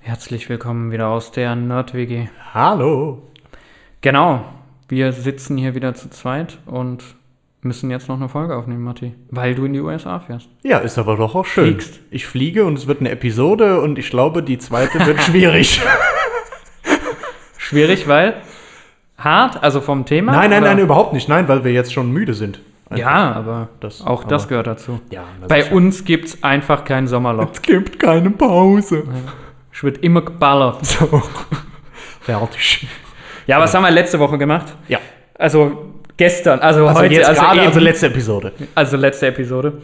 Herzlich willkommen wieder aus der Nerd-WG. Hallo. Genau, wir sitzen hier wieder zu zweit und müssen jetzt noch eine Folge aufnehmen, Matti. Weil du in die USA fährst. Ja, ist aber doch auch schön. Fliegst. Ich fliege und es wird eine Episode und ich glaube, die zweite wird schwierig. Schwierig, weil hart, also vom Thema? nein, nein, oder? nein, überhaupt nicht. Nein, weil wir jetzt schon müde sind. Einfach. Ja, aber Das- auch das aber- gehört dazu. Ja, das Bei ja- uns gibt es einfach kein Sommerloch. Es gibt keine Pause. Es wird immer geballert. So. Fertig. Ja, was haben wir letzte Woche gemacht? Ja. Also gestern, also, Also heute, jetzt also, gerade, eben, also letzte Episode. also letzte Episode.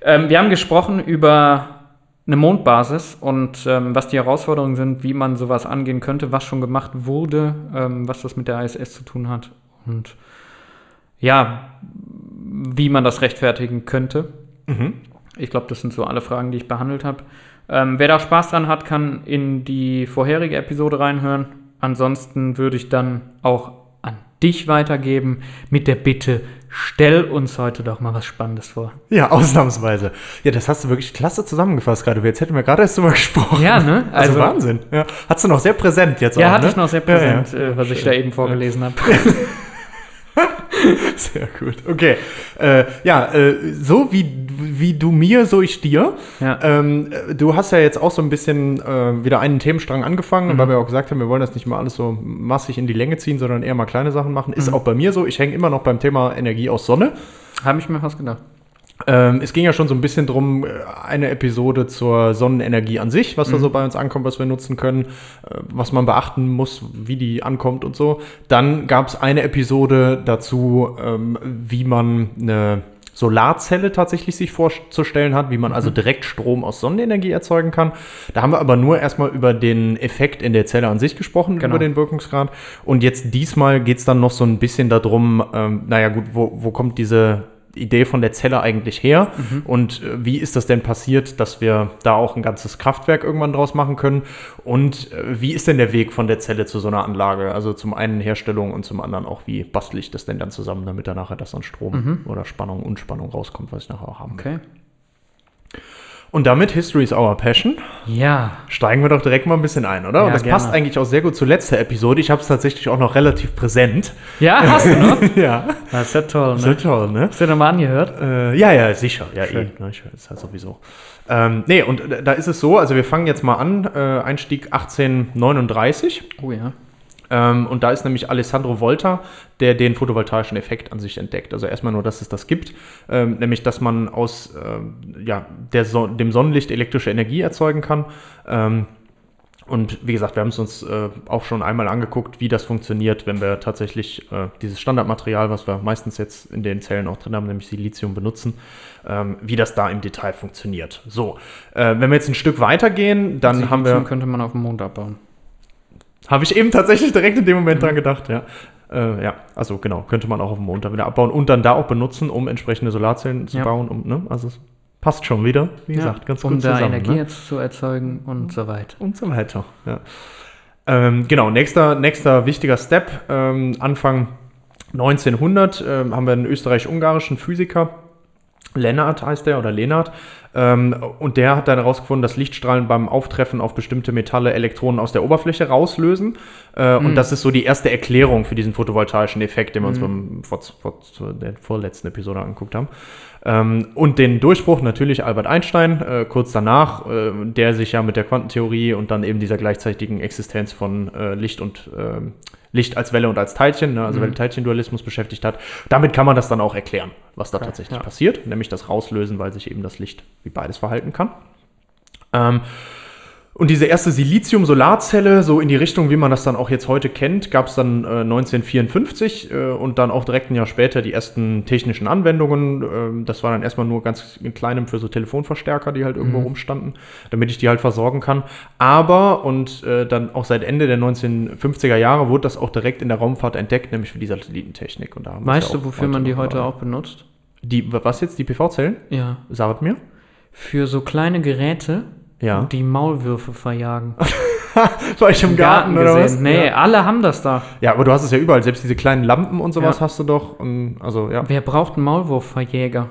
Ähm, wir haben gesprochen über eine Mondbasis und ähm, was die Herausforderungen sind, wie man sowas angehen könnte, was schon gemacht wurde, ähm, was das mit der ISS zu tun hat und ja, wie man das rechtfertigen könnte. Mhm. Ich glaube, das sind so alle Fragen, die ich behandelt habe. Ähm, wer da Spaß dran hat, kann in die vorherige Episode reinhören. Ansonsten würde ich dann auch an dich weitergeben mit der Bitte, stell uns heute doch mal was Spannendes vor. Ja, ausnahmsweise. Ja, das hast du wirklich klasse zusammengefasst gerade. Jetzt hätten wir gerade erst drüber gesprochen. Ja, ne? Also, Also- Wahnsinn. Ja. Hast du noch sehr präsent jetzt Ja, auch, hatte ne? ich noch sehr Ja, ja. präsent, Äh, was ich da eben vorgelesen habe. Sehr gut. Okay. Äh, ja, äh, so wie, wie du mir, so ich dir. Ja. Ähm, äh, du hast ja jetzt auch so ein bisschen äh, wieder einen Themenstrang angefangen, Mhm. weil wir auch gesagt haben, wir wollen das nicht mal alles so massig in die Länge ziehen, sondern eher mal kleine Sachen machen. Mhm. Ist auch bei mir so. Ich hänge immer noch beim Thema Energie aus Sonne. Habe ich mir fast gedacht. Ähm, es ging ja schon so ein bisschen drum, äh, eine Episode zur Sonnenenergie an sich, was da so bei uns ankommt, was wir nutzen können, äh, was man beachten muss, wie die ankommt und so. Dann gab es eine Episode dazu, ähm, wie man eine Solarzelle tatsächlich sich vorzustellen hat, wie man also direkt Strom aus Sonnenenergie erzeugen kann. Da haben wir aber nur erstmal über den Effekt in der Zelle an sich gesprochen, Genau. über den Wirkungsgrad. Und jetzt diesmal geht es dann noch so ein bisschen darum, ähm, naja gut, wo, wo kommt diese Idee von der Zelle eigentlich her und äh, wie ist das denn passiert, dass wir da auch ein ganzes Kraftwerk irgendwann draus machen können und äh, wie ist denn der Weg von der Zelle zu so einer Anlage? Also zum einen Herstellung und zum anderen auch, wie bastel ich das denn dann zusammen, damit da nachher das an Strom oder Spannung und Spannung rauskommt, was ich nachher auch haben will. Okay. Und damit History is our passion. Ja. Steigen wir doch direkt mal ein bisschen ein, oder? Ja, und das gerne. passt eigentlich auch sehr gut zur letzten Episode. Ich habe es tatsächlich auch noch relativ präsent. Ja, hast du noch? ja, Das ist ja toll, ne? toll, ne? Hast du nochmal angehört? Äh, ja, ja, sicher. Ja, Schön. eh. Ne, ich, ist ja sowieso. Ähm, nee, und äh, da ist es so, also wir fangen jetzt mal an, äh, Einstieg 1839. Oh ja. Ähm, und da ist nämlich Alessandro Volta, der den photovoltaischen Effekt an sich entdeckt. Also erstmal nur, dass es das gibt, ähm, nämlich dass man aus ähm, ja, so dem Sonnenlicht elektrische Energie erzeugen kann. Ähm, und wie gesagt, wir haben es uns äh, auch schon einmal angeguckt, wie das funktioniert, wenn wir tatsächlich äh, dieses Standardmaterial, was wir meistens jetzt in den Zellen auch drin haben, nämlich Silizium benutzen, ähm, wie das da im Detail funktioniert. So, äh, wenn wir jetzt ein Stück weitergehen, dann haben wir. Silizium könnte man auf dem Mond abbauen. Habe ich eben tatsächlich direkt in dem Moment dran gedacht, ja. Äh, ja, also genau, könnte man auch auf dem Mond dann wieder abbauen und dann da auch benutzen, um entsprechende Solarzellen zu Ja. bauen. Um, ne? Also es passt schon wieder, wie gesagt, ganz um gut da zusammen. Energie ne? jetzt zu erzeugen und so weiter. Und so weiter, ja. Ähm, genau, nächster, nächster wichtiger Step, ähm, Anfang 1900 ähm, haben wir einen österreich-ungarischen Physiker, Lennart heißt der oder Lennart. Ähm, und der hat dann herausgefunden, dass Lichtstrahlen beim Auftreffen auf bestimmte Metalle Elektronen aus der Oberfläche rauslösen. Äh, Und das ist so die erste Erklärung für diesen photovoltaischen Effekt, den wir uns beim vor, vor, der vorletzten Episode angeguckt haben. Ähm, und den Durchbruch natürlich Albert Einstein, äh, kurz danach, äh, der sich ja mit der Quantentheorie und dann eben dieser gleichzeitigen Existenz von äh, Licht und ähm, Licht als Welle und als Teilchen, ne, also Welle-Teilchen-Dualismus beschäftigt hat. Damit kann man das dann auch erklären, was da tatsächlich ja. passiert, nämlich das Rauslösen, weil sich eben das Licht wie beides verhalten kann. Ähm, Und diese erste Silizium-Solarzelle, so in die Richtung, wie man das dann auch jetzt heute kennt, gab es dann äh, 1954 äh, und dann auch direkt ein Jahr später die ersten technischen Anwendungen. Ähm, das war dann erstmal nur ganz in kleinem für so Telefonverstärker, die halt irgendwo Mhm. rumstanden, damit ich die halt versorgen kann. Aber, und äh, dann auch seit Ende der 1950er Jahre wurde das auch direkt in der Raumfahrt entdeckt, nämlich für die Satellitentechnik. Und da haben Weißt ja du, wofür man die heute auch benutzt? Die, was jetzt, die PV-Zellen? Ja. Sagt mir. Für so kleine Geräte, Ja. die Maulwürfe verjagen. War ich im Garten, oder was? Nee, Ja. alle haben das da. ja, aber du hast es ja überall. Selbst diese kleinen Lampen und sowas Ja. hast du doch. Und, also, ja. Wer braucht einen Maulwurfverjäger?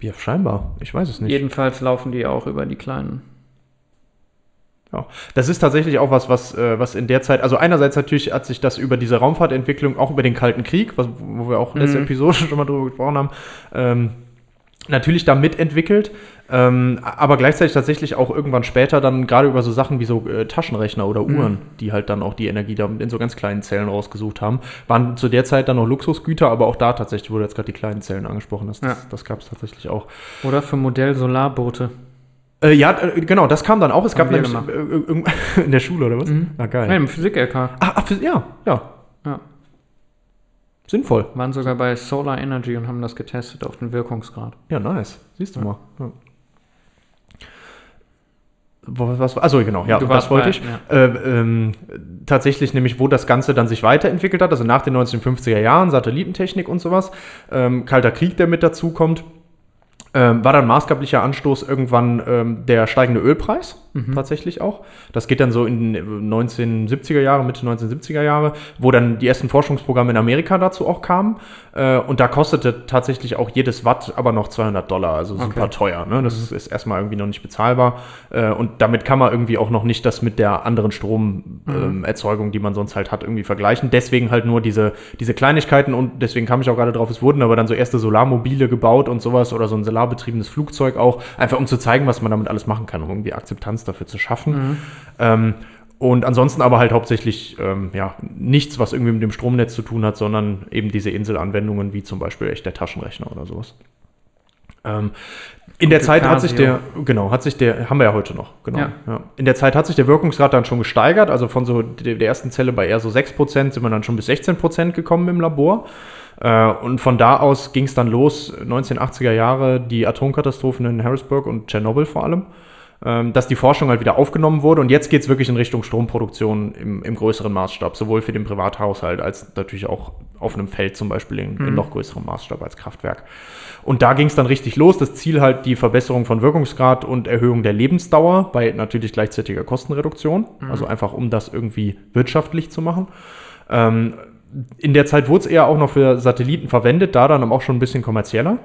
Ja, scheinbar. Ich weiß es nicht. Jedenfalls laufen die auch über die kleinen. Ja. Das ist tatsächlich auch was, was, äh, was in der Zeit, also einerseits natürlich hat sich das über diese Raumfahrtentwicklung, auch über den Kalten Krieg, was, wo wir auch letzte Mhm. Episode schon mal drüber gesprochen haben, ähm, natürlich da mitentwickelt, ähm, aber gleichzeitig tatsächlich auch irgendwann später dann gerade über so Sachen wie so äh, Taschenrechner oder Mhm. Uhren, die halt dann auch die Energie da in so ganz kleinen Zellen rausgesucht haben, waren zu der Zeit dann noch Luxusgüter, aber auch da tatsächlich wurde jetzt gerade die kleinen Zellen angesprochen, das, Ja. das, das gab es tatsächlich auch. Oder für Modell Solarboote. Äh, ja, äh, genau, das kam dann auch. Es gab Haben wir nämlich äh, in der Schule oder was? Mhm. Ah, geil. Ja, im Physik-LK. Ah, ah, ja, ja. Ja. Sinnvoll. Waren sogar bei Solar Energy und haben das getestet auf den Wirkungsgrad. Ja, nice. Siehst du Ja. mal. Ja. Was, also genau, ja, das wollte bei- ich. Äh, ähm, tatsächlich nämlich, wo das Ganze dann sich weiterentwickelt hat, also nach den 1950er Jahren, Satellitentechnik und sowas, ähm, Kalter Krieg, der mit dazu kommt, ähm, war dann maßgablicher Anstoß irgendwann ähm, der steigende Ölpreis, Mhm. tatsächlich auch. Das geht dann so in den 1970er Jahre, Mitte 1970er Jahre, wo dann die ersten Forschungsprogramme in Amerika dazu auch kamen. Äh, und da kostete tatsächlich auch jedes Watt aber noch 200 Dollar, also super Okay. teuer. Ne? Das ist, ist erstmal irgendwie noch nicht bezahlbar. Äh, und damit kann man irgendwie auch noch nicht das mit der anderen Stromerzeugung, die man sonst halt hat, irgendwie vergleichen. Deswegen halt nur diese, diese Kleinigkeiten und deswegen kam ich auch gerade drauf, es wurden aber dann so erste Solarmobile gebaut und sowas oder so ein solarbetriebenes Flugzeug auch, einfach um zu zeigen, was man damit alles machen kann, um irgendwie Akzeptanz dafür zu schaffen. Ähm, und ansonsten aber halt hauptsächlich ähm, ja, nichts, was irgendwie mit dem Stromnetz zu tun hat, sondern eben diese Inselanwendungen wie zum Beispiel echt der Taschenrechner oder sowas. Ähm, in der Zeit hat sich der, genau, hat sich der, haben wir ja heute noch, genau. Ja. Ja. In der Zeit hat sich der Wirkungsgrad dann schon gesteigert, also von so der, der ersten Zelle bei eher so 6% sind wir dann schon bis 16% gekommen im Labor. Äh, und von da aus ging es dann los, 1980er Jahre, die Atomkatastrophen in Harrisburg und Tschernobyl vor allem dass die Forschung halt wieder aufgenommen wurde. Und jetzt geht es wirklich in Richtung Stromproduktion im, im größeren Maßstab, sowohl für den Privathaushalt als natürlich auch auf einem Feld zum Beispiel in, in noch größerem Maßstab als Kraftwerk. Und da ging es dann richtig los. Das Ziel halt die Verbesserung von Wirkungsgrad und Erhöhung der Lebensdauer bei natürlich gleichzeitiger Kostenreduktion. Also einfach, um das irgendwie wirtschaftlich zu machen. Ähm, in der Zeit wurde es eher auch noch für Satelliten verwendet, da dann auch schon ein bisschen kommerzieller.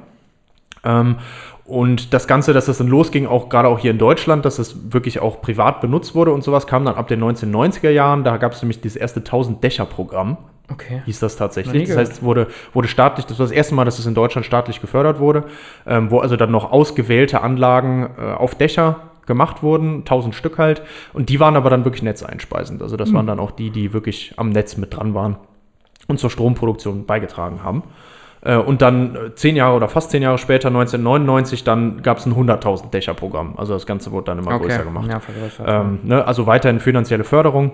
Ähm, und das Ganze, dass das dann losging, auch gerade auch hier in Deutschland, dass es wirklich auch privat benutzt wurde und sowas, kam dann ab den 1990er Jahren. Da gab es nämlich dieses erste 1000-Dächer-Programm, Okay. hieß das tatsächlich. Das heißt, es wurde, wurde staatlich, das war das erste Mal, dass es in Deutschland staatlich gefördert wurde, ähm, wo also dann noch ausgewählte Anlagen äh, auf Dächer gemacht wurden, 1000 Stück halt. Und die waren aber dann wirklich netzeinspeisend. Also das waren dann auch die, die wirklich am Netz mit dran waren und zur Stromproduktion beigetragen haben. Äh, Und dann äh, zehn Jahre oder fast zehn Jahre später, 1999, dann gab es ein 100.000 Dächer-Programm. Also das Ganze wurde dann immer größer gemacht. Ja. Ähm, ne, also weiterhin finanzielle Förderung.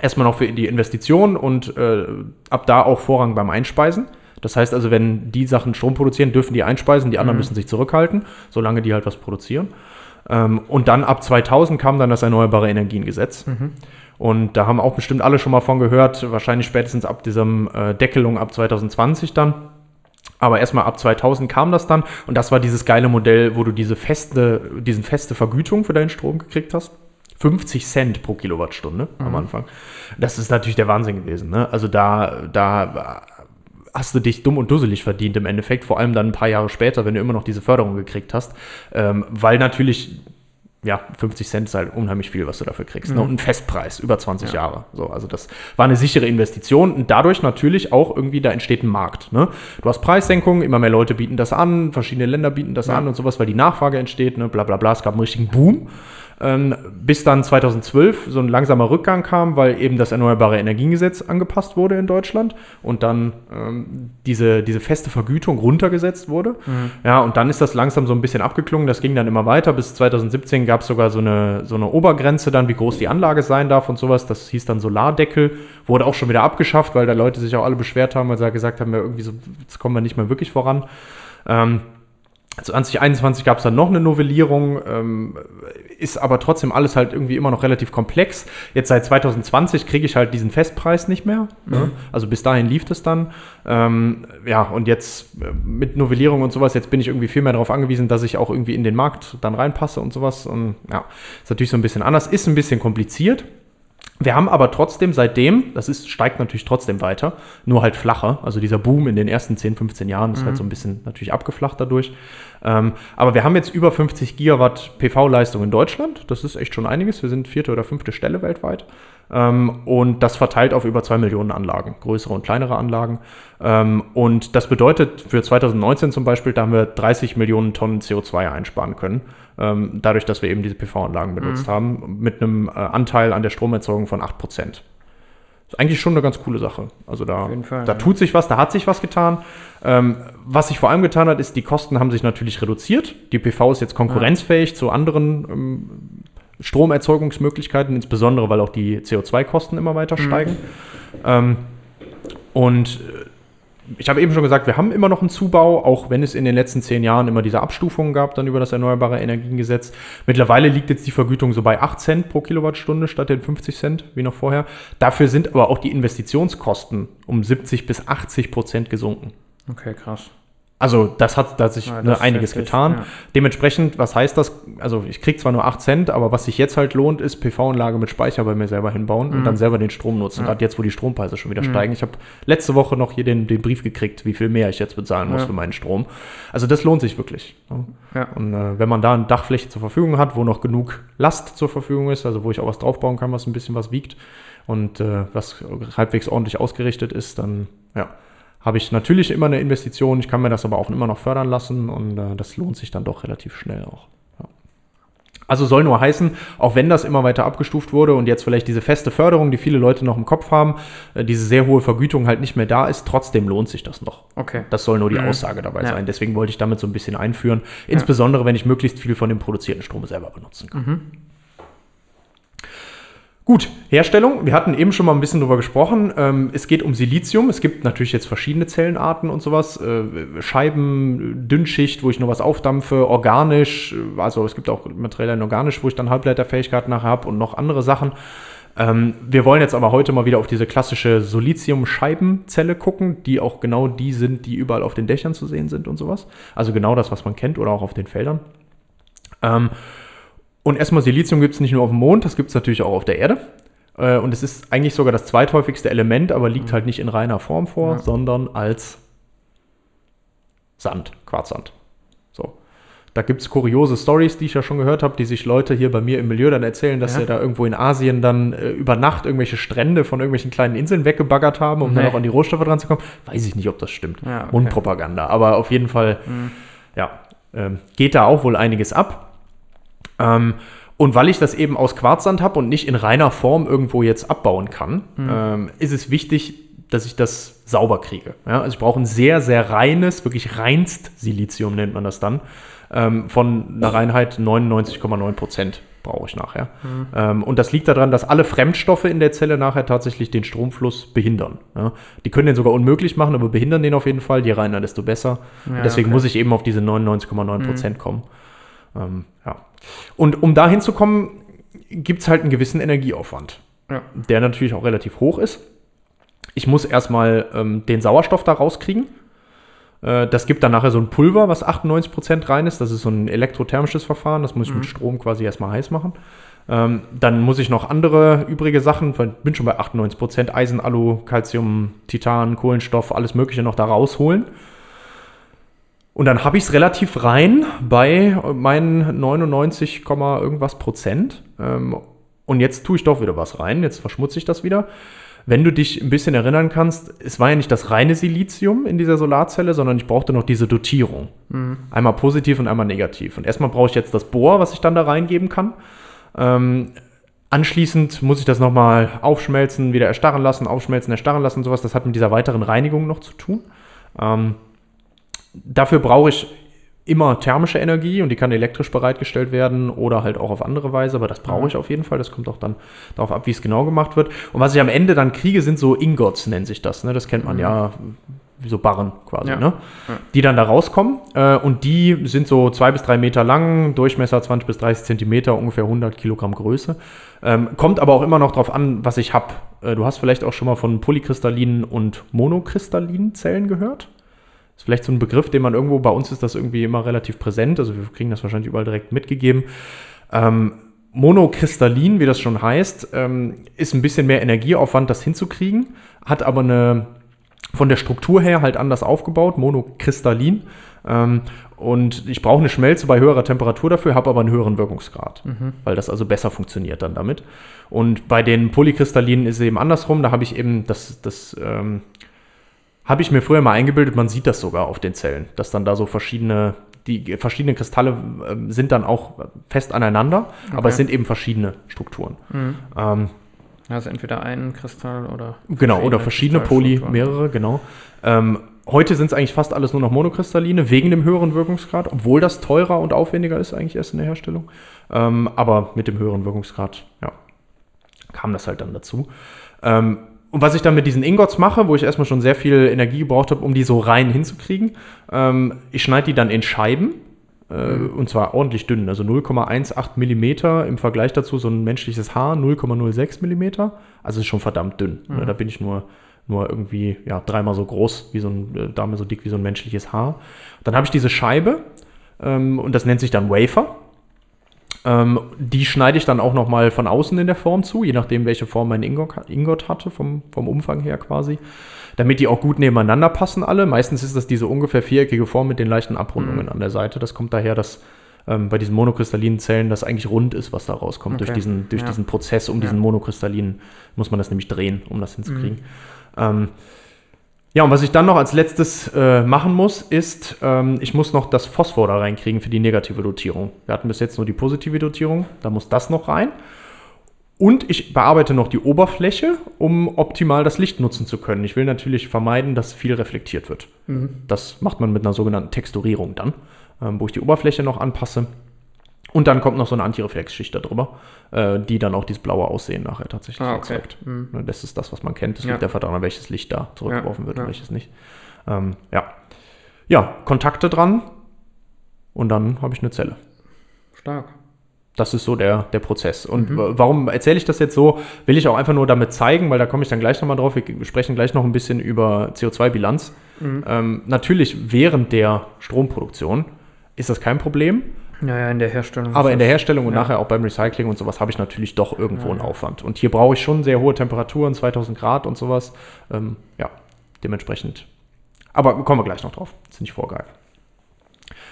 Erstmal noch für die Investition und äh, ab da auch Vorrang beim Einspeisen. Das heißt also, wenn die Sachen Strom produzieren, dürfen die einspeisen, die anderen müssen sich zurückhalten, solange die halt was produzieren. Ähm, und dann ab 2000 kam dann das Erneuerbare Energiengesetz. Und da haben auch bestimmt alle schon mal von gehört, wahrscheinlich spätestens ab diesem äh, Deckelung ab 2020 dann. Aber erstmal ab 2000 kam das dann und das war dieses geile Modell, wo du diese feste, diesen feste Vergütung für deinen Strom gekriegt hast. 50 Cent pro Kilowattstunde am Anfang. Das ist natürlich der Wahnsinn gewesen. Ne? Also da, da hast du dich dumm und dusselig verdient im Endeffekt, vor allem dann ein paar Jahre später, wenn du immer noch diese Förderung gekriegt hast, ähm, weil natürlich ja, 50 Cent ist halt unheimlich viel, was du dafür kriegst. Ne? Und ein Festpreis über 20 Ja. Jahre. So, also das war eine sichere Investition und dadurch natürlich auch irgendwie, da entsteht ein Markt. Ne? Du hast Preissenkungen, immer mehr Leute bieten das an, verschiedene Länder bieten das Ja. an und sowas, weil die Nachfrage entsteht, ne? bla bla bla. Es gab einen richtigen Boom. Ähm, bis dann 2012 so ein langsamer Rückgang kam, weil eben das Erneuerbare Energiengesetz angepasst wurde in Deutschland und dann ähm, diese, diese feste Vergütung runtergesetzt wurde. Ja, und dann ist das langsam so ein bisschen abgeklungen. Das ging dann immer weiter. Bis 2017 gab es sogar so eine, so eine Obergrenze dann, wie groß die Anlage sein darf und sowas. Das hieß dann Solardeckel. Wurde auch schon wieder abgeschafft, weil da Leute sich auch alle beschwert haben, weil sie gesagt haben, ja, irgendwie so, jetzt kommen wir nicht mehr wirklich voran. Ähm, 2021 gab es dann noch eine Novellierung, ähm, ist aber trotzdem alles halt irgendwie immer noch relativ komplex. Jetzt seit 2020 kriege ich halt diesen Festpreis nicht mehr. Ne? Also bis dahin lief das dann. Ähm, ja, und jetzt äh, mit Novellierung und sowas, jetzt bin ich irgendwie viel mehr darauf angewiesen, dass ich auch irgendwie in den Markt dann reinpasse und sowas. Und ja, ist natürlich so ein bisschen anders, ist ein bisschen kompliziert. Wir haben aber trotzdem seitdem, das ist, steigt natürlich trotzdem weiter, nur halt flacher. Also dieser Boom in den ersten 10, 15 Jahren ist halt so ein bisschen natürlich abgeflacht dadurch. Ähm, aber wir haben jetzt über 50 Gigawatt PV-Leistung in Deutschland. Das ist echt schon einiges. Wir sind vierte oder fünfte Stelle weltweit. Ähm, und das verteilt auf über zwei Millionen Anlagen, größere und kleinere Anlagen. Ähm, und das bedeutet für 2019 zum Beispiel, da haben wir 30 Millionen Tonnen CO2 einsparen können, ähm, dadurch, dass wir eben diese PV-Anlagen benutzt haben, mit einem äh, Anteil an der Stromerzeugung von 8 Prozent. Ist eigentlich schon eine ganz coole Sache. Also da, Fall, da ja. tut sich was, da hat sich was getan. Was sich vor allem getan hat, ist, die Kosten haben sich natürlich reduziert. Die PV ist jetzt konkurrenzfähig zu anderen Stromerzeugungsmöglichkeiten, insbesondere weil auch die CO2-Kosten immer weiter steigen. Ähm, und äh, ich habe eben schon gesagt, wir haben immer noch einen Zubau, auch wenn es in den letzten zehn Jahren immer diese Abstufungen gab, dann über das Erneuerbare Energiengesetz. Mittlerweile liegt jetzt die Vergütung so bei 8 Cent pro Kilowattstunde statt den 50 Cent wie noch vorher. Dafür sind aber auch die Investitionskosten um 70 bis 80 Prozent gesunken. Okay, krass. Also das hat, da hat sich Ja, ne, einiges getan. ja. Dementsprechend, was heißt das? Also ich kriege zwar nur 8 Cent, aber was sich jetzt halt lohnt, ist PV-Anlage mit Speicher bei mir selber hinbauen und dann selber den Strom nutzen. Mhm. Ja. Mhm. Gerade jetzt, wo die Strompreise schon wieder steigen. Ich habe letzte Woche noch hier den, den Brief gekriegt, wie viel mehr ich jetzt bezahlen muss für meinen Strom. Also das lohnt sich wirklich. ne? Und äh, wenn man da eine Dachfläche zur Verfügung hat, wo noch genug Last zur Verfügung ist, also wo ich auch was draufbauen kann, was ein bisschen was wiegt und äh, was halbwegs ordentlich ausgerichtet ist, dann ja, habe ich natürlich immer eine Investition. Ich kann mir das aber auch immer noch fördern lassen und äh, das lohnt sich dann doch relativ schnell auch. Ja. Also soll nur heißen, auch wenn das immer weiter abgestuft wurde und jetzt vielleicht diese feste Förderung, die viele Leute noch im Kopf haben, äh, diese sehr hohe Vergütung halt nicht mehr da ist, trotzdem lohnt sich das noch. Okay. Das soll nur die Mhm. Aussage dabei Ja. sein. Deswegen wollte ich damit so ein bisschen einführen. Insbesondere, wenn ich möglichst viel von dem produzierten Strom selber benutzen kann. Mhm. Gut, Herstellung. Wir hatten eben schon mal ein bisschen drüber gesprochen. Ähm, es geht um Silizium. Es gibt natürlich jetzt verschiedene Zellenarten und sowas. Äh, Scheiben, Dünnschicht, wo ich nur was aufdampfe, organisch. Also es gibt auch Materialien organisch, wo ich dann Halbleiterfähigkeit nachher habe und noch andere Sachen. Ähm, wir wollen jetzt aber heute mal wieder auf diese klassische Silizium-Scheibenzelle gucken, die auch genau die sind, die überall auf den Dächern zu sehen sind und sowas. Also genau das, was man kennt oder auch auf den Feldern. Ähm, und erstmal Silizium gibt es nicht nur auf dem Mond, das gibt es natürlich auch auf der Erde. Äh, und es ist eigentlich sogar das zweithäufigste Element, aber liegt halt nicht in reiner Form vor, Ja. sondern als Sand, Quarzsand. So. Da gibt es kuriose Stories, die ich ja schon gehört habe, die sich Leute hier bei mir im Milieu dann erzählen, dass Ja. sie da irgendwo in Asien dann äh, über Nacht irgendwelche Strände von irgendwelchen kleinen Inseln weggebaggert haben, um dann Nee. auch an die Rohstoffe dran zu kommen. Weiß ich nicht, ob das stimmt. Ja, okay. Mundpropaganda. Aber auf jeden Fall, Mhm. ja, ähm, geht da auch wohl einiges ab. Ähm, und weil ich das eben aus Quarzsand habe und nicht in reiner Form irgendwo jetzt abbauen kann, ähm, ist es wichtig, dass ich das sauber kriege. Ja? Also ich brauche ein sehr, sehr reines, wirklich reinst Silizium nennt man das dann, ähm, von einer Reinheit 99,9 Prozent brauche ich nachher. Ähm, und das liegt daran, dass alle Fremdstoffe in der Zelle nachher tatsächlich den Stromfluss behindern. Ja? Die können den sogar unmöglich machen, aber behindern den auf jeden Fall. Je reiner, desto besser. Ja, und deswegen okay. muss ich eben auf diese 99,9 Prozent kommen. Ähm, ja. Und um dahin zu kommen, gibt es halt einen gewissen Energieaufwand, Ja. der natürlich auch relativ hoch ist. Ich muss erstmal ähm, den Sauerstoff da rauskriegen. Äh, das gibt dann nachher so ein Pulver, was 98% rein ist. Das ist so ein elektrothermisches Verfahren. Das muss ich mit Strom quasi erstmal heiß machen. Ähm, dann muss ich noch andere übrige Sachen, bin schon bei 98%, Eisen, Alu, Calcium, Titan, Kohlenstoff, alles Mögliche noch da rausholen. Und dann habe ich es relativ rein bei meinen 99, Komma irgendwas Prozent. Ähm, und jetzt tue ich doch wieder was rein. Jetzt verschmutze ich das wieder. Wenn du dich ein bisschen erinnern kannst, es war ja nicht das reine Silizium in dieser Solarzelle, sondern ich brauchte noch diese Dotierung. Einmal positiv und einmal negativ. Und erstmal brauche ich jetzt das Bohr, was ich dann da reingeben kann. Ähm, anschließend muss ich das nochmal aufschmelzen, wieder erstarren lassen, aufschmelzen, erstarren lassen und sowas. Das hat mit dieser weiteren Reinigung noch zu tun. Ähm, dafür brauche ich immer thermische Energie und die kann elektrisch bereitgestellt werden oder halt auch auf andere Weise, aber das brauche ich auf jeden Fall. Das kommt auch dann darauf ab, wie es genau gemacht wird. Und was ich am Ende dann kriege, sind so Ingots, nennt sich das. Ne? Das kennt man ja, wie so Barren quasi, Ja. ne? die dann da rauskommen. Äh, und die sind so zwei bis drei Meter lang, Durchmesser 20 bis 30 Zentimeter, ungefähr 100 Kilogramm Größe. Ähm, kommt aber auch immer noch drauf an, was ich habe. Äh, du hast vielleicht auch schon mal von polykristallinen und monokristallinen Zellen gehört. Ist vielleicht so ein Begriff, den man irgendwo, bei uns ist das irgendwie immer relativ präsent, also wir kriegen das wahrscheinlich überall direkt mitgegeben. Ähm, monokristallin, wie das schon heißt, ähm, ist ein bisschen mehr Energieaufwand, das hinzukriegen, hat aber eine von der Struktur her halt anders aufgebaut, monokristallin. Ähm, und ich brauche eine Schmelze bei höherer Temperatur dafür, habe aber einen höheren Wirkungsgrad, weil das also besser funktioniert dann damit. Und bei den Polykristallinen ist es eben andersrum, da habe ich eben das, das ähm, habe ich mir früher mal eingebildet, man sieht das sogar auf den Zellen, dass dann da so verschiedene, die verschiedenen Kristalle ähm, sind dann auch fest aneinander, aber es sind eben verschiedene Strukturen. Ähm, Also entweder ein Kristall oder. Genau, oder verschiedene Poly, mehrere, genau. Ähm, heute sind es eigentlich fast alles nur noch Monokristalline, wegen dem höheren Wirkungsgrad, obwohl das teurer und aufwendiger ist eigentlich erst in der Herstellung. Ähm, aber mit dem höheren Wirkungsgrad, ja, kam das halt dann dazu. Ähm, und was ich dann mit diesen Ingots mache, wo ich erstmal schon sehr viel Energie gebraucht habe, um die so rein hinzukriegen, ähm, ich schneide die dann in Scheiben. Äh, Und zwar ordentlich dünn, also 0,18 Millimeter im Vergleich dazu so ein menschliches Haar 0,06 Millimeter. Also ist schon verdammt dünn. Ne? Da bin ich nur, nur irgendwie ja, dreimal so groß, wie so ein, äh, dreimal so dick wie so ein menschliches Haar. Dann habe ich diese Scheibe ähm, und das nennt sich dann Wafer. Ähm, die schneide ich dann auch nochmal von außen in der Form zu, je nachdem, welche Form mein Ingot, Ingot hatte, vom, vom Umfang her quasi. Damit die auch gut nebeneinander passen alle. Meistens ist das diese ungefähr viereckige Form mit den leichten Abrundungen an der Seite. Das kommt daher, dass ähm, bei diesen monokristallinen Zellen das eigentlich rund ist, was da rauskommt. Durch, Okay. diesen, durch Ja. diesen Prozess um diesen monokristallinen muss man das nämlich drehen, um das hinzukriegen. Ähm, ja, und was ich dann noch als letztes äh, machen muss, ist, ähm, ich muss noch das Phosphor da reinkriegen für die negative Dotierung. Wir hatten bis jetzt nur die positive Dotierung, da muss das noch rein. Und ich bearbeite noch die Oberfläche, um optimal das Licht nutzen zu können. Ich will natürlich vermeiden, dass viel reflektiert wird. Das macht man mit einer sogenannten Texturierung dann, ähm, wo ich die Oberfläche noch anpasse. Und dann kommt noch so eine Antireflexschicht darüber, äh, die dann auch dieses blaue Aussehen nachher tatsächlich Ah, okay. erzeugt. Ne, Das ist das, was man kennt. Es Ja. liegt einfach daran, welches Licht da zurückgeworfen Ja, wird ja. und welches nicht. Ähm, ja. ja, Kontakte dran und dann habe ich eine Zelle. Stark. Das ist so der, der Prozess. Und Mhm. wa- warum erzähle ich das jetzt so? Will ich auch einfach nur damit zeigen, weil da komme ich dann gleich nochmal drauf. Wir sprechen gleich noch ein bisschen über CO2-Bilanz. Mhm. Ähm, natürlich während der Stromproduktion ist das kein Problem, Ja, ja, in der Herstellung. aber in der Herstellung und ja. nachher auch beim Recycling und sowas habe ich natürlich doch irgendwo einen Aufwand. Und hier brauche ich schon sehr hohe Temperaturen, 2000 Grad und sowas. Ähm, ja, dementsprechend. Aber kommen wir gleich noch drauf. Jetzt nicht vorgreifen.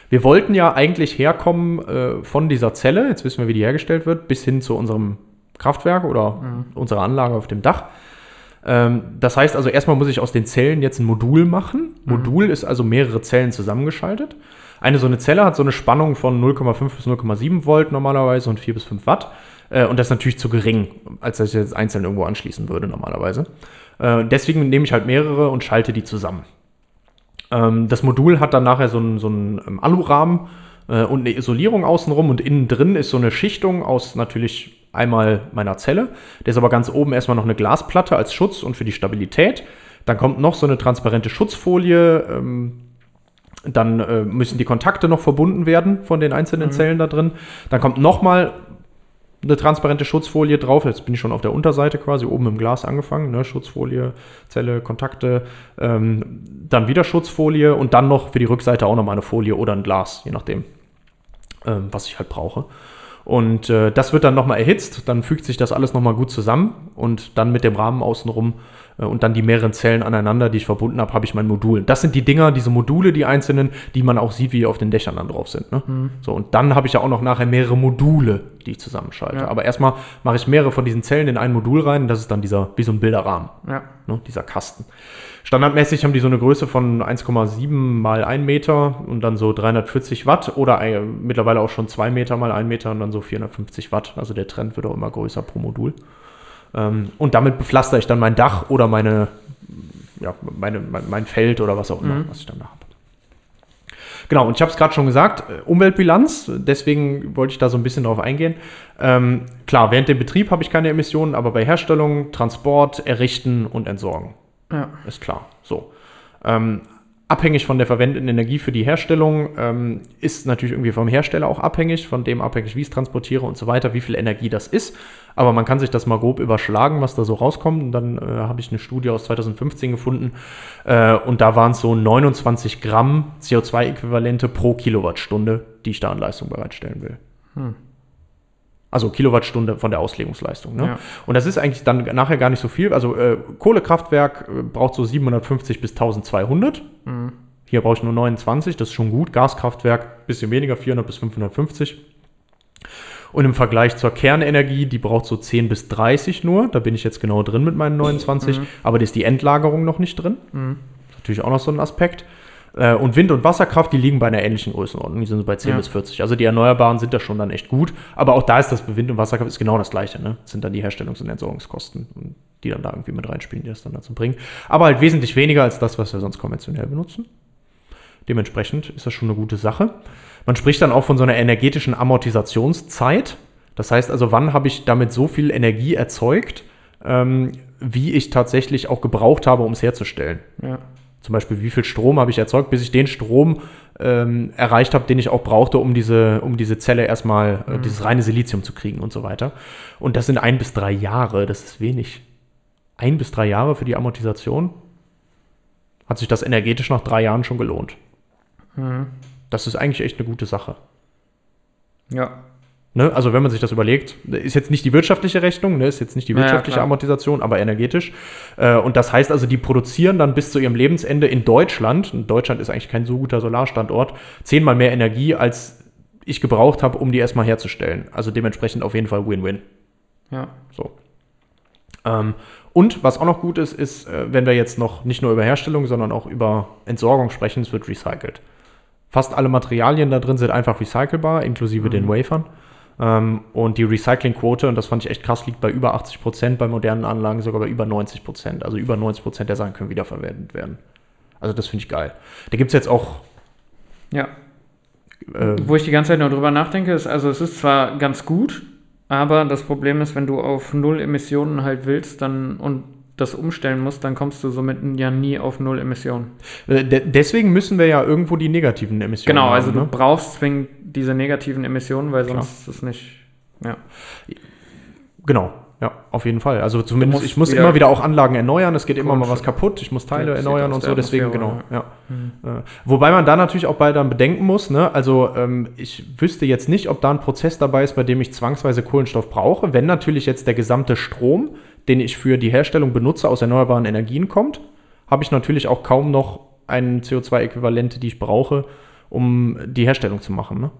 Wir wollten ja eigentlich herkommen äh, von dieser Zelle, jetzt wissen wir, wie die hergestellt wird, bis hin zu unserem Kraftwerk oder unserer Anlage auf dem Dach. Ähm, das heißt also, erstmal muss ich aus den Zellen jetzt ein Modul machen. Modul ist also mehrere Zellen zusammengeschaltet. Eine so eine Zelle hat so eine Spannung von 0,5 bis 0,7 Volt normalerweise und 4 bis 5 Watt. Äh, und das ist natürlich zu gering, als dass ich jetzt einzeln irgendwo anschließen würde normalerweise. Äh, deswegen nehme ich halt mehrere und schalte die zusammen. Ähm, das Modul hat dann nachher so einen, so einen ähm, Alurahmen äh, und eine Isolierung außenrum und innen drin ist so eine Schichtung aus natürlich einmal meiner Zelle. Da ist aber ganz oben erstmal noch eine Glasplatte als Schutz und für die Stabilität. Dann kommt noch so eine transparente Schutzfolie. Ähm, dann äh, müssen die Kontakte noch verbunden werden von den einzelnen Zellen da drin. Dann kommt nochmal eine transparente Schutzfolie drauf. Jetzt bin ich schon auf der Unterseite quasi, oben im Glas angefangen. Ne? Schutzfolie, Zelle, Kontakte, ähm, dann wieder Schutzfolie und dann noch für die Rückseite auch nochmal eine Folie oder ein Glas, je nachdem, ähm, was ich halt brauche. Und äh, das wird dann nochmal erhitzt, dann fügt sich das alles nochmal gut zusammen und dann mit dem Rahmen außenrum und dann die mehreren Zellen aneinander, die ich verbunden habe, habe ich mein Modul. Das sind die Dinger, diese Module, die einzelnen, die man auch sieht, wie die auf den Dächern dann drauf sind. Ne? Mhm. So, und dann habe ich ja auch noch nachher mehrere Module, die ich zusammenschalte. Ja. Aber erstmal mache ich mehrere von diesen Zellen in ein Modul rein. Das ist dann dieser, wie so ein Bilderrahmen, Ja. ne? dieser Kasten. Standardmäßig haben die so eine Größe von 1,7 mal 1 Meter und dann so 340 Watt oder äh, mittlerweile auch schon 2 Meter mal 1 Meter und dann so 450 Watt. Also der Trend wird auch immer größer pro Modul. Ähm, und damit bepflaster ich dann mein Dach oder meine, ja, meine, mein, mein Feld oder was auch immer, Mhm. was ich dann da habe. Genau, und ich habe es gerade schon gesagt, äh, Umweltbilanz, deswegen wollte ich da so ein bisschen drauf eingehen. Ähm, klar, während dem Betrieb habe ich keine Emissionen, aber bei Herstellung, Transport, Errichten und Entsorgen Ja. ist klar. So. Ähm, abhängig von der verwendeten Energie für die Herstellung ähm, ist natürlich irgendwie vom Hersteller auch abhängig, von dem abhängig, wie ich es transportiere und so weiter, wie viel Energie das ist. Aber man kann sich das mal grob überschlagen, was da so rauskommt. Und dann äh, habe ich eine Studie aus 2015 gefunden äh, und da waren es so 29 Gramm CO2-Äquivalente pro Kilowattstunde, die ich da an Leistung bereitstellen will. Hm. Also Kilowattstunde von der Auslegungsleistung. Ne? Ja. Und das ist eigentlich dann nachher gar nicht so viel. Also äh, Kohlekraftwerk äh, braucht so 750 bis 1200. Mhm. Hier brauche ich nur 29, das ist schon gut. Gaskraftwerk bisschen weniger, 400 bis 550. Und im Vergleich zur Kernenergie, die braucht so 10 bis 30 nur. Da bin ich jetzt genau drin mit meinen 29. Mhm. Aber da ist die Endlagerung noch nicht drin. Mhm. Natürlich auch noch so ein Aspekt. Äh, Und Wind- und Wasserkraft, die liegen bei einer ähnlichen Größenordnung. Die sind so bei 10 Ja. bis 40. Also die Erneuerbaren sind da schon dann echt gut. Aber auch da ist das bei Wind- und Wasserkraft ist genau das Gleiche. Ne? Das sind dann die Herstellungs- und Entsorgungskosten, die dann da irgendwie mit reinspielen, die das dann dazu bringen. Aber halt wesentlich weniger als das, was wir sonst konventionell benutzen. Dementsprechend ist das schon eine gute Sache. Man spricht dann auch von so einer energetischen Amortisationszeit. Das heißt also, wann habe ich damit so viel Energie erzeugt, ähm, wie ich tatsächlich auch gebraucht habe, um es herzustellen. Ja. Zum Beispiel, wie viel Strom habe ich erzeugt, bis ich den Strom ähm, erreicht habe, den ich auch brauchte, um diese, um diese Zelle erstmal, äh, dieses reine Silizium zu kriegen und so weiter. Und das sind ein bis drei Jahre, das ist wenig. Ein bis drei Jahre für die Amortisation hat sich das energetisch nach drei Jahren schon gelohnt. Mhm. Das ist eigentlich echt eine gute Sache. Ja. Ne? Also wenn man sich das überlegt, ist jetzt nicht die wirtschaftliche Rechnung, ne? ist jetzt nicht die Ja, ja, wirtschaftliche klar. Amortisation, aber energetisch. Äh, und das heißt also, die produzieren dann bis zu ihrem Lebensende in Deutschland, und Deutschland ist eigentlich kein so guter Solarstandort, zehnmal mehr Energie, als ich gebraucht habe, um die erstmal herzustellen. Also dementsprechend auf jeden Fall Win-Win. Ja. So. Ähm, und was auch noch gut ist, ist, äh, wenn wir jetzt noch nicht nur über Herstellung, sondern auch über Entsorgung sprechen, es wird recycelt. Fast alle Materialien da drin sind einfach recycelbar, inklusive den Wafern. Ähm, und die Recyclingquote, und das fand ich echt krass, liegt bei über 80 Prozent, bei modernen Anlagen sogar bei über 90 Prozent. Also über 90 Prozent der Sachen können wiederverwendet werden. Also das finde ich geil. Da gibt es jetzt auch. Ja. Äh, Wo ich die ganze Zeit nur drüber nachdenke, ist, also es ist zwar ganz gut, aber das Problem ist, wenn du auf null Emissionen halt willst, dann und das umstellen musst, dann kommst du somit ja nie auf null Emissionen. äh, de deswegen müssen wir ja irgendwo die negativen Emissionen Genau, haben. also du ne? brauchst zwingend diese negativen Emissionen, weil Klar. sonst ist es nicht. Ja. Genau, ja, auf jeden Fall. Also zumindest, ich muss wieder- immer wieder auch Anlagen erneuern, es geht immer mal was kaputt, ich muss Teile erneuern und so, deswegen, genau, ja. Äh, Wobei man da natürlich auch bei dann bedenken muss, ne, also ähm, ich wüsste jetzt nicht, ob da ein Prozess dabei ist, bei dem ich zwangsweise Kohlenstoff brauche. Wenn natürlich jetzt der gesamte Strom, den ich für die Herstellung benutze, aus erneuerbaren Energien kommt, habe ich natürlich auch kaum noch einen CO2-Äquivalente, die ich brauche, um die Herstellung zu machen. Ne?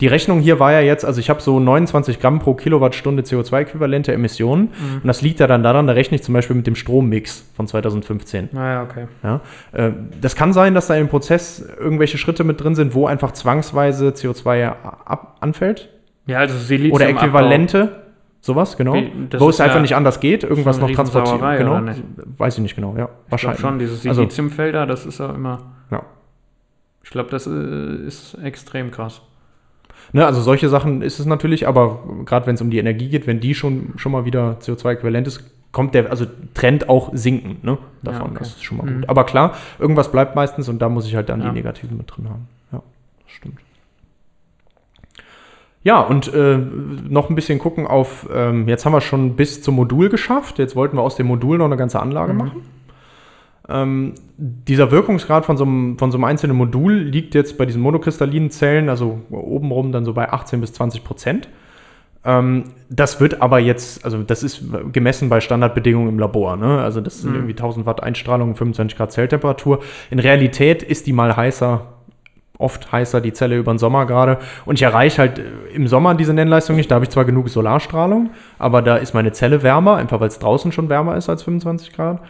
Die Rechnung hier war ja jetzt, also ich habe so 29 Gramm pro Kilowattstunde CO2-Äquivalente Emissionen. Und das liegt ja dann daran, da rechne ich zum Beispiel mit dem Strommix von 2015. Naja, okay. Ja? Äh, Das kann sein, dass da im Prozess irgendwelche Schritte mit drin sind, wo einfach zwangsweise CO2 ab anfällt. Ja, also Silizium Oder Äquivalente. Sowas, genau. Wie, Wo es einfach ja nicht anders geht, irgendwas noch transportieren. Genau. Weiß ich nicht genau, ja. Ich glaube Wahrscheinlich. schon, diese Also- Siliziumfelder, das ist ja immer. Ja. Ich glaube, das äh, ist extrem krass. Ne, also solche Sachen ist es natürlich, aber gerade wenn es um die Energie geht, wenn die schon, schon mal wieder CO2-äquivalent ist, kommt der also Trend auch sinken ne, davon. Ja, okay. Das ist schon mal Mhm. gut. Aber klar, irgendwas bleibt meistens und da muss ich halt dann Ja. die Negativen mit drin haben. Ja, das stimmt. Ja, und äh, noch ein bisschen gucken auf, ähm, jetzt haben wir schon bis zum Modul geschafft. Jetzt wollten wir aus dem Modul noch eine ganze Anlage Mhm. machen. Ähm, dieser Wirkungsgrad von so, einem, von so einem einzelnen Modul liegt jetzt bei diesen monokristallinen Zellen, also obenrum dann so bei 18 bis 20 Prozent. Ähm, das wird aber jetzt, also das ist gemessen bei Standardbedingungen im Labor. Ne? Also das sind Mhm. irgendwie 1000 Watt Einstrahlung, 25 Grad Zelltemperatur. In Realität ist die mal heißer, oft heißer die Zelle über den Sommer gerade. Und ich erreiche halt äh, im Sommer diese Nennleistung nicht. Da habe ich zwar genug Solarstrahlung, aber da ist meine Zelle wärmer, einfach weil es draußen schon wärmer ist als 25 Grad.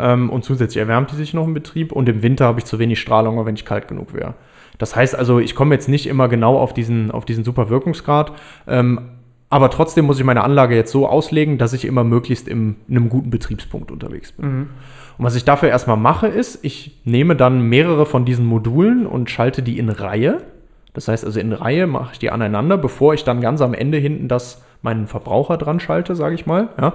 Ähm, und zusätzlich erwärmt die sich noch im Betrieb. Und im Winter habe ich zu wenig Strahlung, wenn ich kalt genug wäre. Das heißt also, ich komme jetzt nicht immer genau auf diesen, auf diesen super Wirkungsgrad. Ähm, aber trotzdem muss ich meine Anlage jetzt so auslegen, dass ich immer möglichst in einem guten Betriebspunkt unterwegs bin. Mhm. Und was ich dafür erstmal mache, ist, ich nehme dann mehrere von diesen Modulen und schalte die in Reihe. Das heißt also in Reihe mache ich die aneinander, bevor ich dann ganz am Ende hinten das meinen Verbraucher dran schalte, sage ich mal. Ja.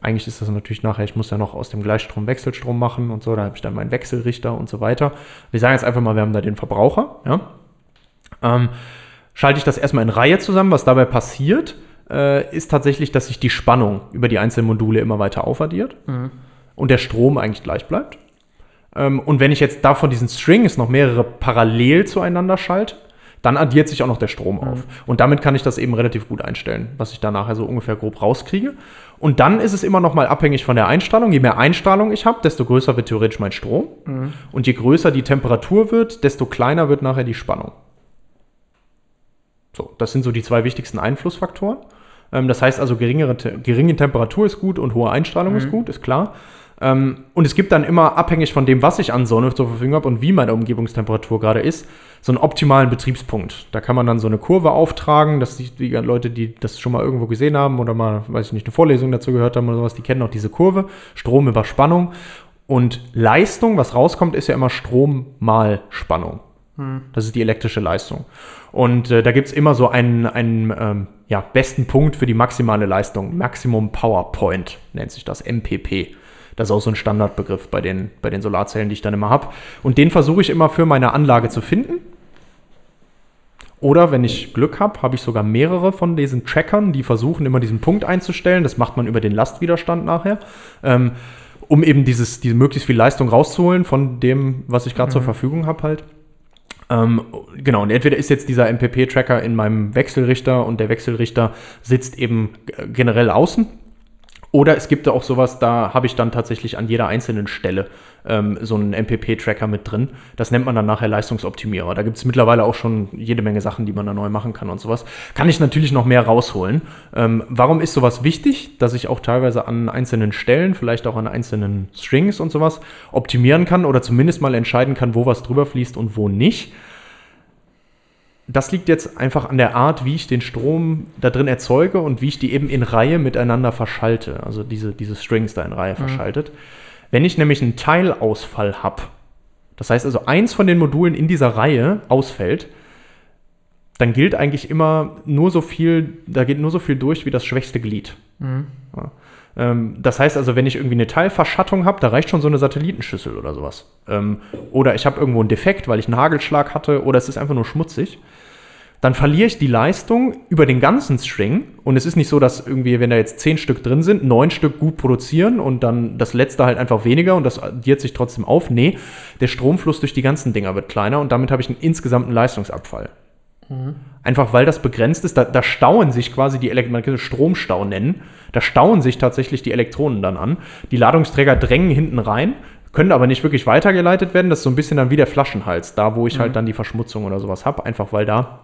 Eigentlich ist das natürlich nachher, ich muss ja noch aus dem Gleichstrom Wechselstrom machen und so, da habe ich dann meinen Wechselrichter und so weiter. Wir sagen jetzt einfach mal, wir haben da den Verbraucher. Ja. Ähm, schalte ich das erstmal in Reihe zusammen. Was dabei passiert, äh, ist tatsächlich, dass sich die Spannung über die einzelnen Module immer weiter aufaddiert und der Strom eigentlich gleich bleibt. Ähm, und wenn ich jetzt davon diesen Strings noch mehrere parallel zueinander schalte, dann addiert sich auch noch der Strom auf. Und damit kann ich das eben relativ gut einstellen, was ich da nachher so ungefähr grob rauskriege. Und dann ist es immer noch mal abhängig von der Einstrahlung. Je mehr Einstrahlung ich habe, desto größer wird theoretisch mein Strom. Und je größer die Temperatur wird, desto kleiner wird nachher die Spannung. So, das sind so die zwei wichtigsten Einflussfaktoren. Ähm, das heißt also, geringere, Te- geringe Temperatur ist gut und hohe Einstrahlung ist gut, ist klar. Ähm, und es gibt dann immer, abhängig von dem, was ich an Sonne zur Verfügung habe und wie meine Umgebungstemperatur gerade ist, so einen optimalen Betriebspunkt. Da kann man dann so eine Kurve auftragen, dass die, die Leute, die das schon mal irgendwo gesehen haben oder mal, weiß ich nicht, eine Vorlesung dazu gehört haben oder sowas, die kennen auch diese Kurve. Strom über Spannung. Und Leistung, was rauskommt, ist ja immer Strom mal Spannung. Das ist die elektrische Leistung. Und äh, da gibt es immer so einen, einen ähm, ja, besten Punkt für die maximale Leistung. Maximum Power Point nennt sich das, MPP. Das ist auch so ein Standardbegriff bei den, bei den Solarzellen, die ich dann immer habe. Und den versuche ich immer für meine Anlage zu finden. Oder wenn ich Glück habe, habe ich sogar mehrere von diesen Trackern, die versuchen immer diesen Punkt einzustellen. Das macht man über den Lastwiderstand nachher. Ähm, um eben dieses, diese möglichst viel Leistung rauszuholen von dem, was ich gerade zur Verfügung habe halt. Ähm, genau, und entweder ist jetzt dieser MPP-Tracker in meinem Wechselrichter und der Wechselrichter sitzt eben g- generell außen. Oder es gibt da auch sowas, da habe ich dann tatsächlich an jeder einzelnen Stelle ähm, so einen MPP-Tracker mit drin. Das nennt man dann nachher Leistungsoptimierer. Da gibt es mittlerweile auch schon jede Menge Sachen, die man da neu machen kann und sowas. Kann ich natürlich noch mehr rausholen. Ähm, warum ist sowas wichtig? Dass ich auch teilweise an einzelnen Stellen, vielleicht auch an einzelnen Strings und sowas optimieren kann oder zumindest mal entscheiden kann, wo was drüber fließt und wo nicht das liegt jetzt einfach an der Art, wie ich den Strom da drin erzeuge und wie ich die eben in Reihe miteinander verschalte. Also diese, diese Strings da in Reihe verschaltet. Wenn ich nämlich einen Teilausfall habe, das heißt also eins von den Modulen in dieser Reihe ausfällt, dann gilt eigentlich immer nur so viel, da geht nur so viel durch wie das schwächste Glied. Ja. Ähm, das heißt also, wenn ich irgendwie eine Teilverschattung habe, da reicht schon so eine Satellitenschüssel oder sowas. Ähm, oder ich habe irgendwo einen Defekt, weil ich einen Hagelschlag hatte, oder es ist einfach nur schmutzig. Dann verliere ich die Leistung über den ganzen String. Und es ist nicht so, dass irgendwie, wenn da jetzt zehn Stück drin sind, neun Stück gut produzieren und dann das letzte halt einfach weniger und das addiert sich trotzdem auf. Nee, der Stromfluss durch die ganzen Dinger wird kleiner und damit habe ich einen insgesamten Leistungsabfall. Einfach weil das begrenzt ist, da, da stauen sich quasi die Elektronen, man kann es Stromstau nennen, da stauen sich tatsächlich die Elektronen dann an. Die Ladungsträger drängen hinten rein, können aber nicht wirklich weitergeleitet werden. Das ist so ein bisschen dann wie der Flaschenhals, da wo ich halt dann die Verschmutzung oder sowas habe, einfach weil da,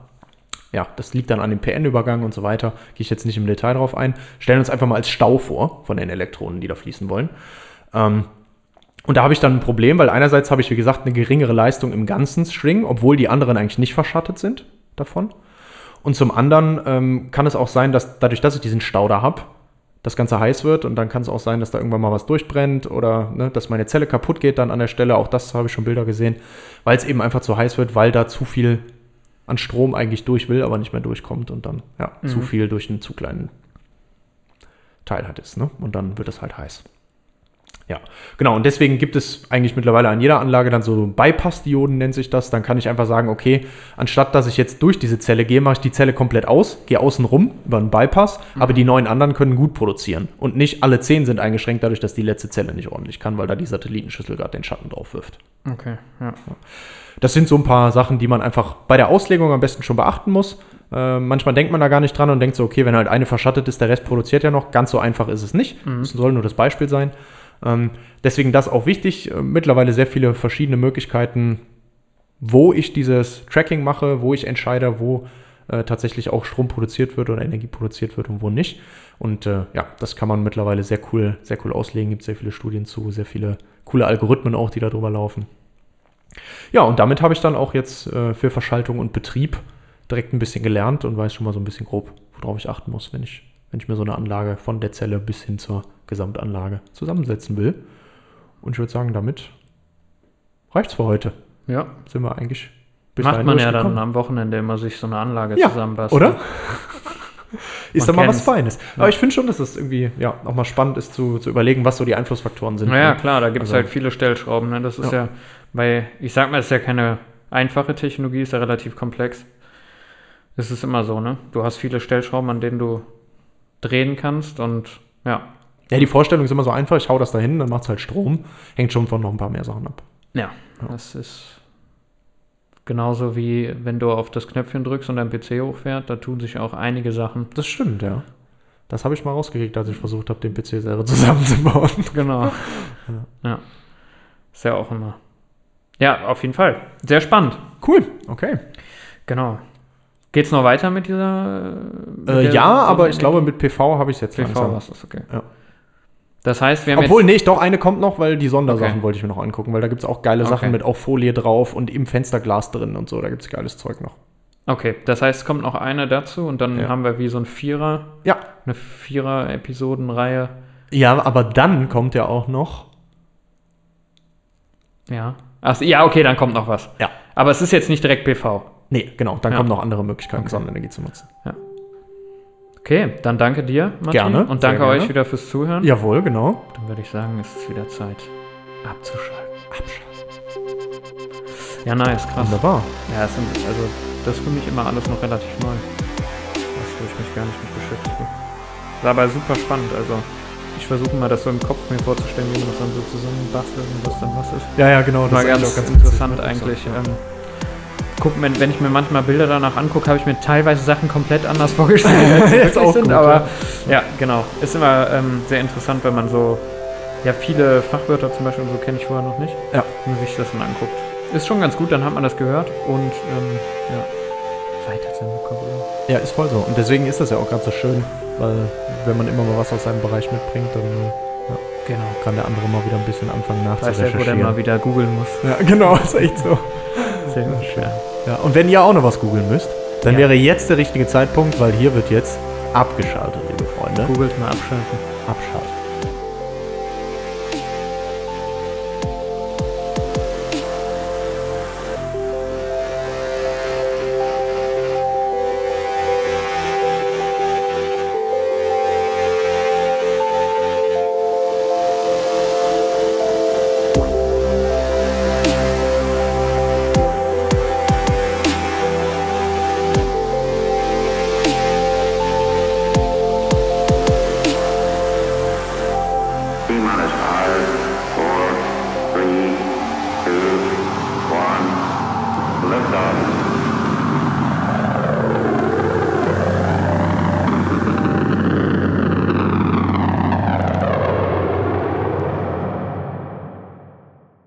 ja, das liegt dann an dem PN-Übergang und so weiter. Gehe ich jetzt nicht im Detail drauf ein. Stellen uns einfach mal als Stau vor von den Elektronen, die da fließen wollen. Ähm, und da habe ich dann ein Problem, weil einerseits habe ich, wie gesagt, eine geringere Leistung im ganzen String, obwohl die anderen eigentlich nicht verschattet sind davon. Und zum anderen ähm, kann es auch sein, dass dadurch, dass ich diesen Stau da habe, das Ganze heiß wird und dann kann es auch sein, dass da irgendwann mal was durchbrennt oder ne, dass meine Zelle kaputt geht dann an der Stelle. Auch das habe ich schon Bilder gesehen, weil es eben einfach zu heiß wird, weil da zu viel an Strom eigentlich durch will, aber nicht mehr durchkommt und dann ja, zu viel durch einen zu kleinen Teil halt ist. Ne? Und dann wird es halt heiß. Ja, genau. Und deswegen gibt es eigentlich mittlerweile an jeder Anlage dann so Bypass-Dioden, nennt sich das. Dann kann ich einfach sagen, okay, anstatt dass ich jetzt durch diese Zelle gehe, mache ich die Zelle komplett aus, gehe außen rum über einen Bypass, aber die neun anderen können gut produzieren. Und nicht alle zehn sind eingeschränkt dadurch, dass die letzte Zelle nicht ordentlich kann, weil da die Satellitenschüssel gerade den Schatten drauf wirft. Okay, ja. Das sind so ein paar Sachen, die man einfach bei der Auslegung am besten schon beachten muss. Äh, manchmal denkt man da gar nicht dran und denkt so, okay, wenn halt eine verschattet ist, der Rest produziert ja noch. Ganz so einfach ist es nicht. Es soll nur das Beispiel sein. Ähm, deswegen das auch wichtig. Äh, mittlerweile sehr viele verschiedene Möglichkeiten, wo ich dieses Tracking mache, wo ich entscheide, wo äh, tatsächlich auch Strom produziert wird oder Energie produziert wird und wo nicht. Und äh, ja, das kann man mittlerweile sehr cool, sehr cool auslegen. Gibt sehr viele Studien zu, sehr viele coole Algorithmen auch, die darüber laufen. Ja, und damit habe ich dann auch jetzt äh, für Verschaltung und Betrieb direkt ein bisschen gelernt und weiß schon mal so ein bisschen grob, worauf ich achten muss, wenn ich, wenn ich mir so eine Anlage von der Zelle bis hin zur Gesamtanlage zusammensetzen will. Und ich würde sagen, damit reicht's für heute. Ja. Sind wir eigentlich Macht dahin man ja dann am Wochenende immer sich so eine Anlage Ja, zusammenbastelt. oder? Ist doch mal was. Feines. Aber ich finde schon, dass es irgendwie ja, auch mal spannend ist zu, zu überlegen, was so die Einflussfaktoren sind. Naja, ne? klar, da gibt es Also- halt viele Stellschrauben. Ne? Das ist ja. Ja. ich sag mal, es ist ja keine einfache Technologie, ist ja relativ komplex. Es ist immer so, ne? Du hast viele Stellschrauben, an denen du drehen kannst und ja. Ja, die Vorstellung ist immer so einfach, ich hau das da hin, dann macht es halt Strom. Hängt schon von noch ein paar mehr Sachen ab. Ja, das ist genauso wie wenn du auf das Knöpfchen drückst und dein PC hochfährt, da tun sich auch einige Sachen. Das stimmt, ja. Das habe ich mal rausgekriegt, als ich versucht habe, den PC selber zusammenzubauen. Genau. ja. Ist ja auch immer. Ja, auf jeden Fall. Sehr spannend. Cool, okay. Genau. Geht's noch weiter mit dieser? mit Äh, ja, aber ich glaube, mit PV habe ich es jetzt PV langsam. was ist okay. Ja. Das heißt, wir haben Obwohl, nee, doch, eine kommt noch, weil die Sondersachen Okay. wollte ich mir noch angucken, weil da gibt es auch geile Okay. Sachen mit auch Folie drauf und im Fensterglas drin und so. Da gibt es geiles Zeug noch. jetzt. Okay, das heißt, es kommt noch eine dazu und dann Ja. haben wir wie so ein Vierer, Ja. eine Vierer-Episodenreihe. Ja, aber dann kommt ja auch noch. Ja. Ach, ja, okay, dann kommt noch was. Ja. Aber es ist jetzt nicht direkt PV. Nee, genau, dann Ja. kommen noch andere Möglichkeiten, Okay. Sonnenenergie zu nutzen. Okay, dann danke dir, Martin. Gerne, Und danke gerne. euch wieder fürs Zuhören. Jawohl, genau. Dann würde ich sagen, es ist wieder Zeit abzuschalten. Ja, nice, krass. Wunderbar. Ja, es sind, also das ist für mich immer alles noch relativ neu. Was wo ich mich gar nicht mit beschäftige. Ist aber super spannend, also ich versuche mal das so im Kopf mir vorzustellen, wie man das dann so zusammenbastelt und was dann was ist. Ja, ja, genau. Mal ist ganz, auch interessant ne? eigentlich. Ja. Ähm, gucken, wenn, wenn ich mir manchmal Bilder danach angucke, habe ich mir teilweise Sachen komplett anders vorgestellt, als sie wirklich auch sind. gut, aber ja, genau. Ist immer ähm, sehr interessant, wenn man so, ja, viele Fachwörter zum Beispiel und so kenne ich vorher noch nicht. Ja. Wenn man sich das dann anguckt. Ist schon ganz gut, dann hat man das gehört und ähm, ja, weiter sein Vokabular. Ja, ist voll so. Und deswegen ist das ja auch ganz so schön, weil wenn man immer mal was aus seinem Bereich mitbringt, dann äh, Genau. kann der andere mal wieder ein bisschen anfangen Weiß der, wo der nachzurecherchieren. mal wieder googeln muss. Ja, genau, ist echt so. Sehr schön. Ja, und wenn ihr auch noch was googeln müsst, dann Ja. wäre jetzt der richtige Zeitpunkt, weil hier wird jetzt abgeschaltet, liebe Freunde. Googelt mal abschalten. Abschalten.